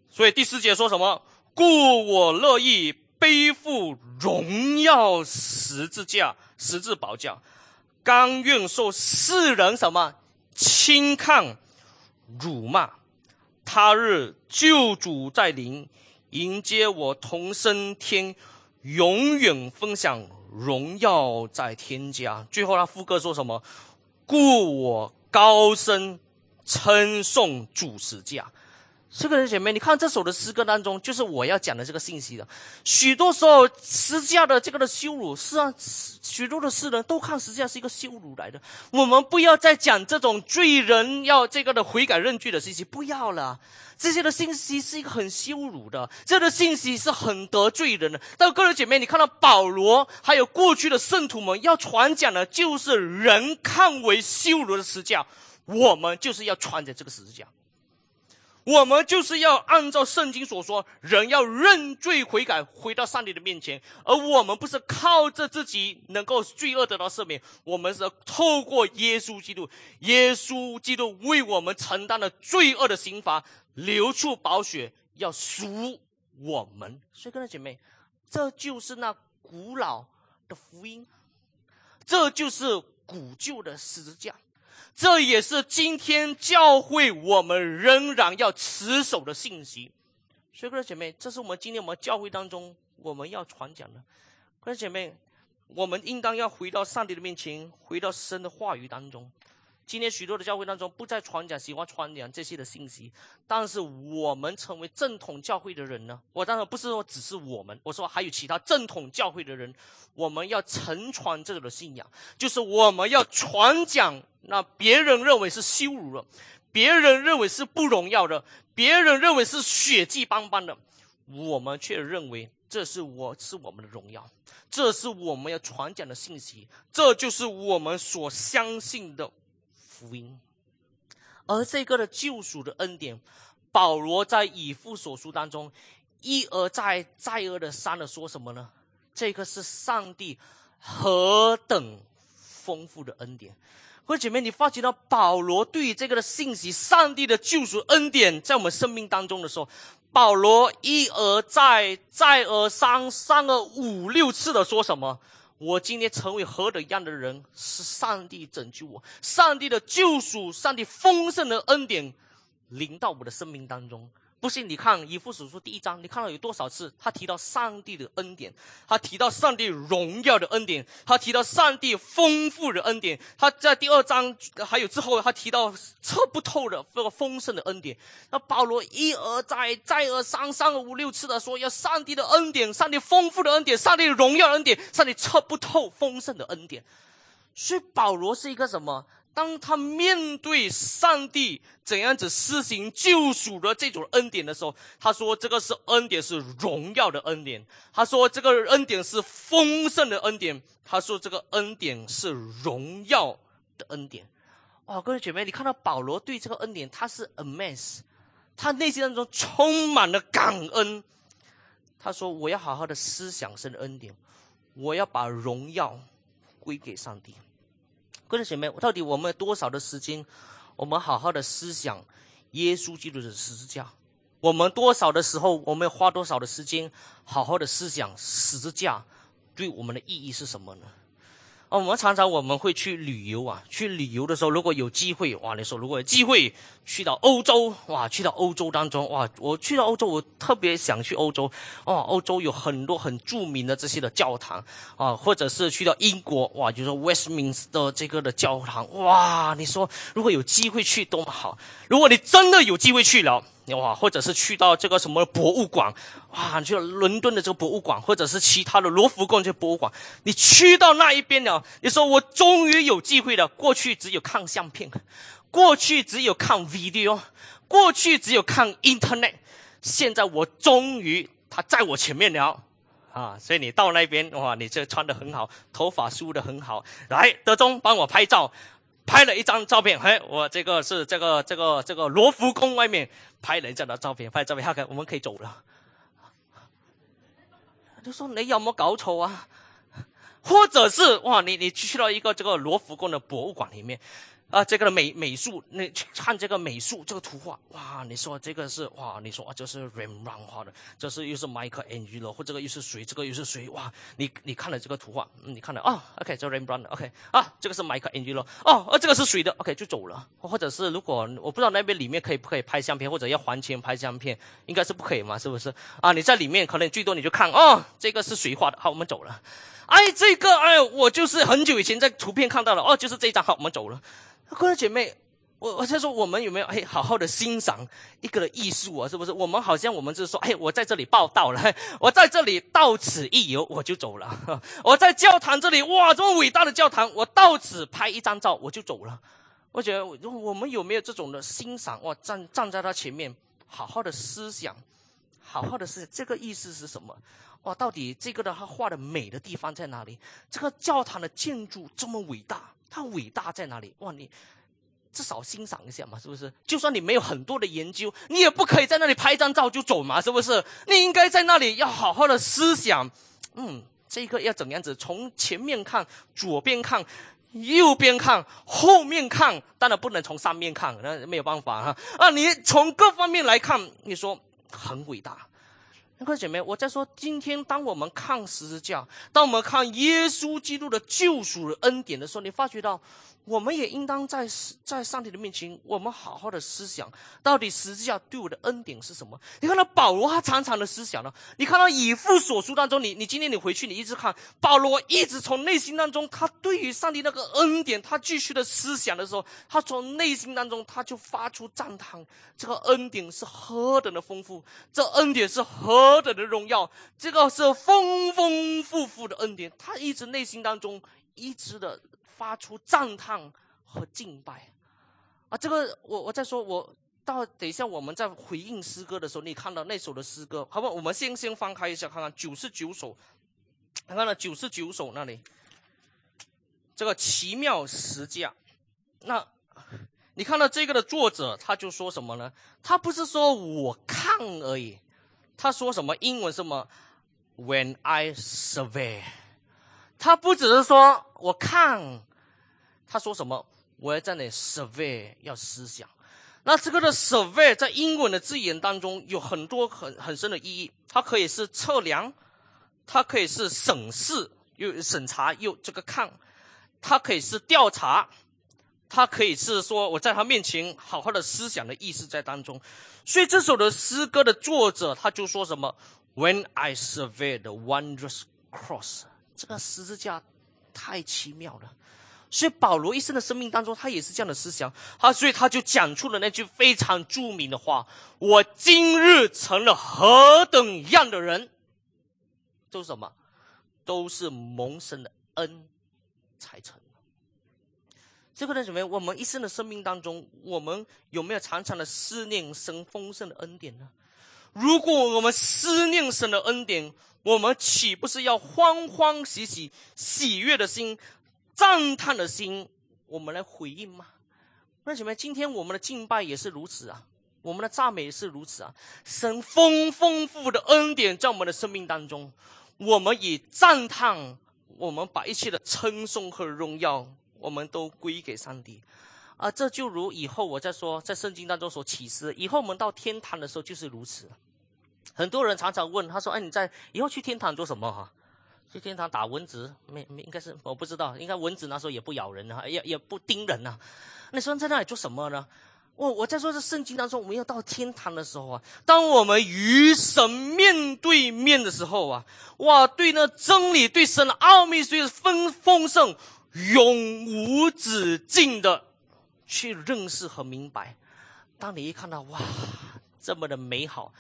所以第四节说什么？故我乐意背负荣耀十字架、十字宝架，甘愿受世人什么轻看、辱骂。他日救主在临，迎接我同升天，永远分享荣耀在天家。最后他副歌说什么？故我。高声称颂主持架，这个人姐妹，你看这首的诗歌当中，就是我要讲的这个信息的。许多时候，十字架的这个的羞辱，是啊，许多的世人都看十字架是一个羞辱来的。我们不要再讲这种罪人要这个的悔改认罪的信息，不要了。这些的信息是一个很羞辱的，这个信息是很得罪人的。但各位姐妹，你看到保罗还有过去的圣徒们要传讲的，就是人看为羞辱的十字架，我们就是要穿着这个十字架。我们就是要按照圣经所说，人要认罪悔改，回到上帝的面前。而我们不是靠着自己能够罪恶得到赦免，我们是透过耶稣基督，耶稣基督为我们承担了罪恶的刑罚，流出宝血，要赎我们。所以，各位姐妹，这就是那古老的福音，这就是古旧的十字架，这也是今天教会我们仍然要持守的信息。所以，各位姐妹，这是我们今天我们教会当中我们要传讲的。各位姐妹，我们应当要回到上帝的面前，回到神的话语当中。今天许多的教会当中不再传讲，喜欢传讲这些的信息。但是我们成为正统教会的人呢？我当然不是说只是我们，我说还有其他正统教会的人，我们要承传这个的信仰，就是我们要传讲那别人认为是羞辱的，别人认为是不荣耀的，别人认为是血迹斑斑的，我们却认为这是我是我们的荣耀，这是我们要传讲的信息，这就是我们所相信的。福音，而这个的救赎的恩典，保罗在以父所书当中一而再、再而三的说什么呢？这个是上帝何等丰富的恩典！各位姐妹，你发觉到保罗对于这个的信息，上帝的救赎恩典在我们生命当中的时候，保罗一而再、再而三、三而五六次的说什么？我今天成为何等样的人，是上帝拯救我，上帝的救赎，上帝丰盛的恩典临到我的生命当中。不信你看以父所书第一章，你看到有多少次他提到上帝的恩典，他提到上帝荣耀的恩典，他提到上帝丰富的恩典。他在第二章还有之后，他提到测不透的这个丰盛的恩典。那保罗一而再、再而三、三而五六次的说，要上帝的恩典，上帝丰富的恩典，上帝荣耀恩典，上帝测不透丰盛的恩典。所以保罗是一个什么？当他面对上帝怎样子施行救赎的这种恩典的时候，他说：“这个是恩典，是荣耀的恩典。”他说：“这个恩典是丰盛的恩典。”他说：“这个恩典是荣耀的恩典。”哇，各位姐妹，你看到保罗对这个恩典，他是 amaze，他内心当中充满了感恩。他说：“我要好好的思想神的恩典，我要把荣耀归给上帝。”各位姐妹，到底我们有多少的时间，我们好好的思想耶稣基督的十字架？我们多少的时候，我们花多少的时间，好好的思想十字架对我们的意义是什么呢？哦，我们常常我们会去旅游啊，去旅游的时候，如果有机会，哇，你说如果有机会去到欧洲，哇，去到欧洲当中，哇，我去到欧洲，我特别想去欧洲，哦，欧洲有很多很著名的这些的教堂啊，或者是去到英国，哇，就说 Westminster 这个的教堂，哇，你说如果有机会去多么好，如果你真的有机会去了。哇，或者是去到这个什么博物馆，哇，去伦敦的这个博物馆，或者是其他的罗浮宫这博物馆，你去到那一边了，你说我终于有机会了。过去只有看相片，过去只有看 video，过去只有看 internet，现在我终于他在我前面了啊！所以你到那边哇，你这穿的很好，头发梳的很好，来德中帮我拍照。拍了一张照片，嘿，我这个是这个这个这个罗浮宫外面拍了一张的照片，拍照片，看，我们可以走了。就说你有没有搞错啊？或者是哇，你你去到一个这个罗浮宫的博物馆里面。啊，这个美美术，你去看这个美术，这个图画，哇！你说这个是哇？你说啊，这是 Rembrandt 画的，这是又是 Michael Angelo，或这个又是谁？这个又是谁？哇！你你看了这个图画，你看了啊？OK，这 Rembrandt，OK，啊，这个是 Michael Angelo，哦，啊，这个是谁的？OK，就走了。或者是如果我不知道那边里面可以不可以拍相片，或者要还钱拍相片，应该是不可以嘛？是不是？啊，你在里面可能最多你就看哦，这个是谁画的？好，我们走了。哎，这个哎，我就是很久以前在图片看到了，哦，就是这张，好，我们走了。各位姐妹，我我在说，我们有没有哎，好好的欣赏一个艺术啊？是不是？我们好像我们就是说，哎，我在这里报道了，我在这里到此一游，我就走了。我在教堂这里，哇，这么伟大的教堂，我到此拍一张照，我就走了。我觉得，我们有没有这种的欣赏？哇，站站在他前面，好好的思想，好好的思，这个意思是什么？哇，到底这个的他画的美的地方在哪里？这个教堂的建筑这么伟大。它伟大在哪里？哇，你至少欣赏一下嘛，是不是？就算你没有很多的研究，你也不可以在那里拍张照就走嘛，是不是？你应该在那里要好好的思想，嗯，这个要怎样子？从前面看，左边看，右边看，后面看，当然不能从上面看，那没有办法哈。啊，你从各方面来看，你说很伟大。各位姐妹，我在说，今天当我们看十字架，当我们看耶稣基督的救赎的恩典的时候，你发觉到。我们也应当在在上帝的面前，我们好好的思想，到底十字架对我的恩典是什么？你看到保罗他常常的思想呢？你看到以父所书当中，你你今天你回去，你一直看保罗一直从内心当中，他对于上帝那个恩典，他继续的思想的时候，他从内心当中他就发出赞叹：这个恩典是何等的丰富，这恩典是何等的荣耀，这个是丰丰富富的恩典。他一直内心当中一直的。发出赞叹和敬拜，啊，这个我我在说，我到等一下我们在回应诗歌的时候，你看到那首的诗歌，好不？我们先先翻开一下，看看九十九首，看到九十九首那里，这个奇妙十架，那你看到这个的作者他就说什么呢？他不是说我看而已，他说什么？英文什么？When I survey，他不只是说我看。他说什么？我要在那 survey 要思想。那这个的 survey 在英文的字眼当中有很多很很深的意义。它可以是测量，它可以是审视又审查又这个看，它可以是调查，它可以是说我在他面前好好的思想的意思在当中。所以这首的诗歌的作者他就说什么？When I survey the wondrous cross，这个十字架太奇妙了。所以保罗一生的生命当中，他也是这样的思想。他所以他就讲出了那句非常著名的话：“我今日成了何等样的人，都是什么？都是蒙神的恩才成。”这个人什么？我们一生的生命当中，我们有没有常常的思念神丰盛的恩典呢？如果我们思念神的恩典，我们岂不是要欢欢喜喜、喜悦的心？赞叹的心，我们来回应吗？那什么？今天我们的敬拜也是如此啊，我们的赞美也是如此啊。神丰丰富的恩典在我们的生命当中，我们以赞叹，我们把一切的称颂和荣耀，我们都归给上帝。啊，这就如以后我在说，在圣经当中所启示，以后我们到天堂的时候就是如此。很多人常常问他说：“哎，你在以后去天堂做什么？”哈。去天堂打蚊子，没没应该是我不知道，应该蚊子那时候也不咬人啊，也也不叮人呐。你说在那里做什么呢？我我在说这圣经当中，我们要到天堂的时候啊，当我们与神面对面的时候啊，哇，对那真理、对神的奥秘，所以丰丰盛、永无止境的去认识和明白。当你一看到哇，这么的美好。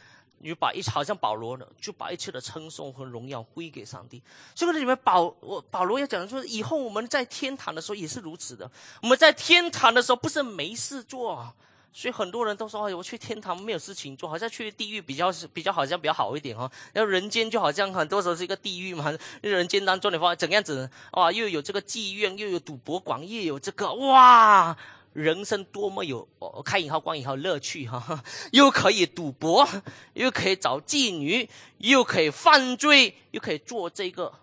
你把一好像保罗呢，就把一切的称颂和荣耀归给上帝。所以，里面保我保罗要讲的说，以后我们在天堂的时候也是如此的。我们在天堂的时候不是没事做，所以很多人都说：“哎，我去天堂没有事情做，好像去地狱比较是比较好像比较好一点哈。”然后人间就好像很多时候是一个地狱嘛。人间当中，你发怎样子哇？又有这个妓院，又有赌博馆，又有这个哇。人生多么有开引号关引号乐趣哈，又可以赌博，又可以找妓女，又可以犯罪，又可以做这个。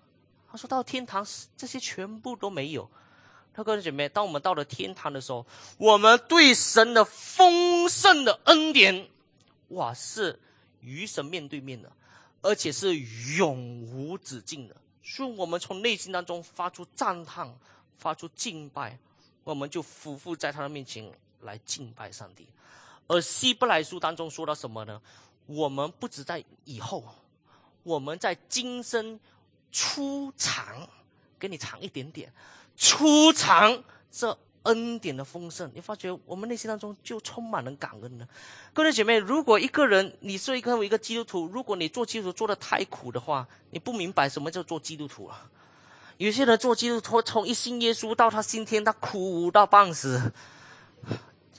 他说到天堂，这些全部都没有。他跟姐妹，当我们到了天堂的时候，我们对神的丰盛的恩典，哇，是与神面对面的，而且是永无止境的。所以，我们从内心当中发出赞叹，发出敬拜。我们就匍匐在他的面前来敬拜上帝，而希伯来书当中说到什么呢？我们不止在以后，我们在今生出尝，给你尝一点点，出尝这恩典的丰盛，你发觉我们内心当中就充满了感恩了。各位姐妹，如果一个人你是一个一个基督徒，如果你做基督徒做的太苦的话，你不明白什么叫做基督徒啊。有些人做基督徒，从一信耶稣到他今天，他苦到半死。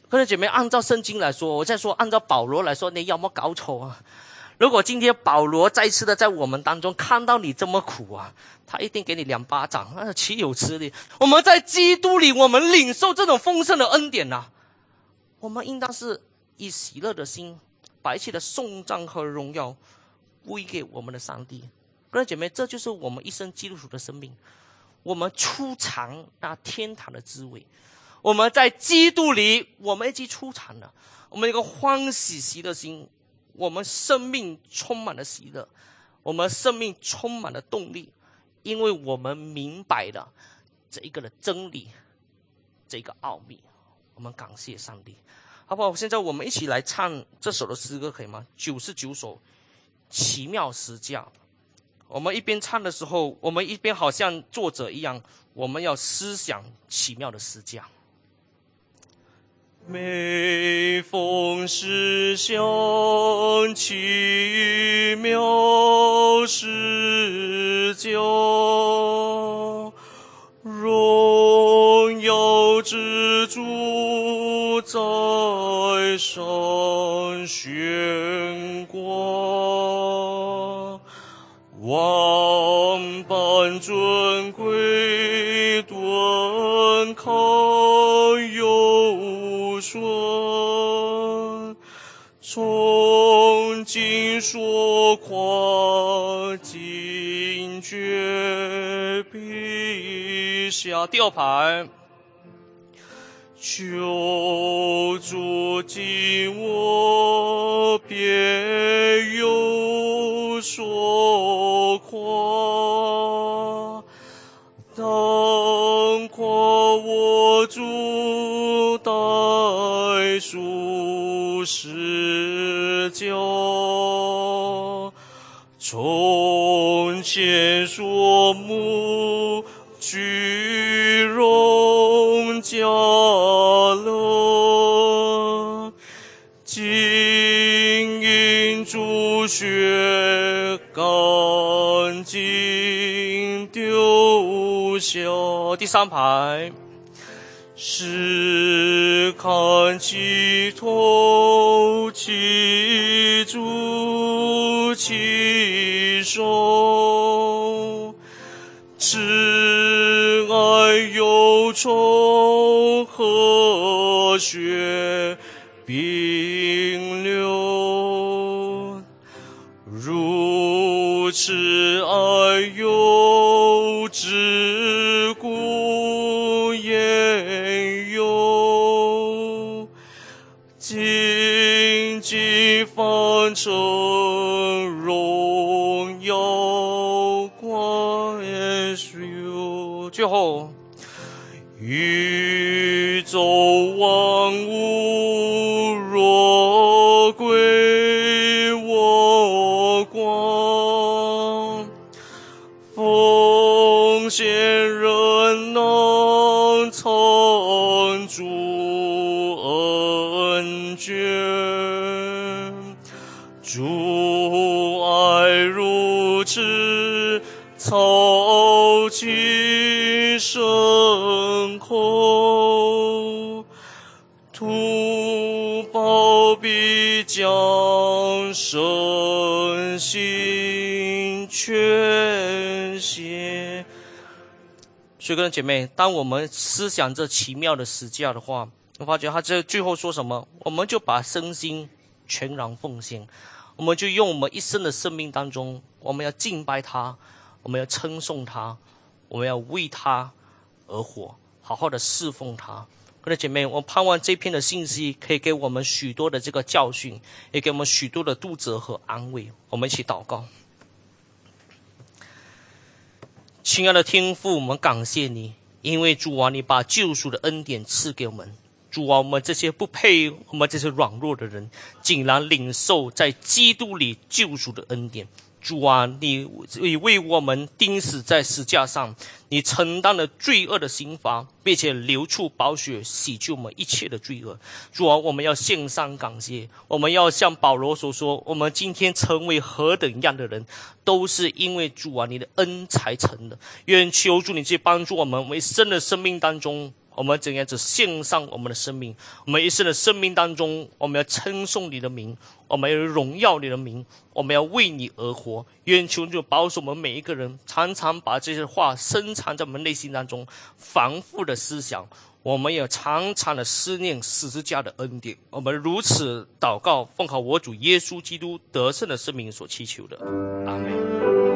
各位姐妹，按照圣经来说，我在说，按照保罗来说，你要么搞错啊？如果今天保罗再次的在我们当中看到你这么苦啊，他一定给你两巴掌，那岂有此理？我们在基督里，我们领受这种丰盛的恩典呐，我们应当是以喜乐的心，把一切的颂赞和荣耀归给我们的上帝。各位姐妹，这就是我们一生基督徒的生命。我们出尝那天堂的滋味。我们在基督里，我们已经出场了。我们一个欢喜喜的心，我们生命充满了喜乐，我们生命充满了动力，因为我们明白了这一个的真理，这个奥秘。我们感谢上帝，好不好？现在我们一起来唱这首的诗歌，可以吗？九十九首奇妙诗架。我们一边唱的时候，我们一边好像作者一样，我们要思想奇妙的诗架。每逢诗想奇妙诗架，荣耀之主在上悬尊贵，端康有顺，从今说夸，今绝笔下吊牌，求主敬我，别有所夸，数十教，从前说母居荣家乐，金银珠血干净丢下。第三排。是看其头，其足，其手，慈爱忧愁和血所以，各位姐妹，当我们思想这奇妙的实价的话，我发觉他这最后说什么？我们就把身心全然奉献，我们就用我们一生的生命当中，我们要敬拜他，我们要称颂他，我们要为他而活，好好的侍奉他。各位姐妹，我盼望这篇的信息可以给我们许多的这个教训，也给我们许多的督责和安慰。我们一起祷告。亲爱的天父，我们感谢你，因为主啊，你把救赎的恩典赐给我们。主啊，我们这些不配，我们这些软弱的人，竟然领受在基督里救赎的恩典。主啊，你你为我们钉死在石架上，你承担了罪恶的刑罚，并且流出宝血，洗去我们一切的罪恶。主啊，我们要献上感谢，我们要像保罗所说，我们今天成为何等样的人，都是因为主啊，你的恩才成的。愿求主你去帮助我们，为生的生命当中。我们怎样子献上我们的生命？我们一生的生命当中，我们要称颂你的名，我们要荣耀你的名，我们要为你而活。愿求主保守我们每一个人，常常把这些话深藏在我们内心当中，反复的思想。我们也常常的思念十字架的恩典。我们如此祷告，奉靠我主耶稣基督得胜的圣名所祈求的，阿门。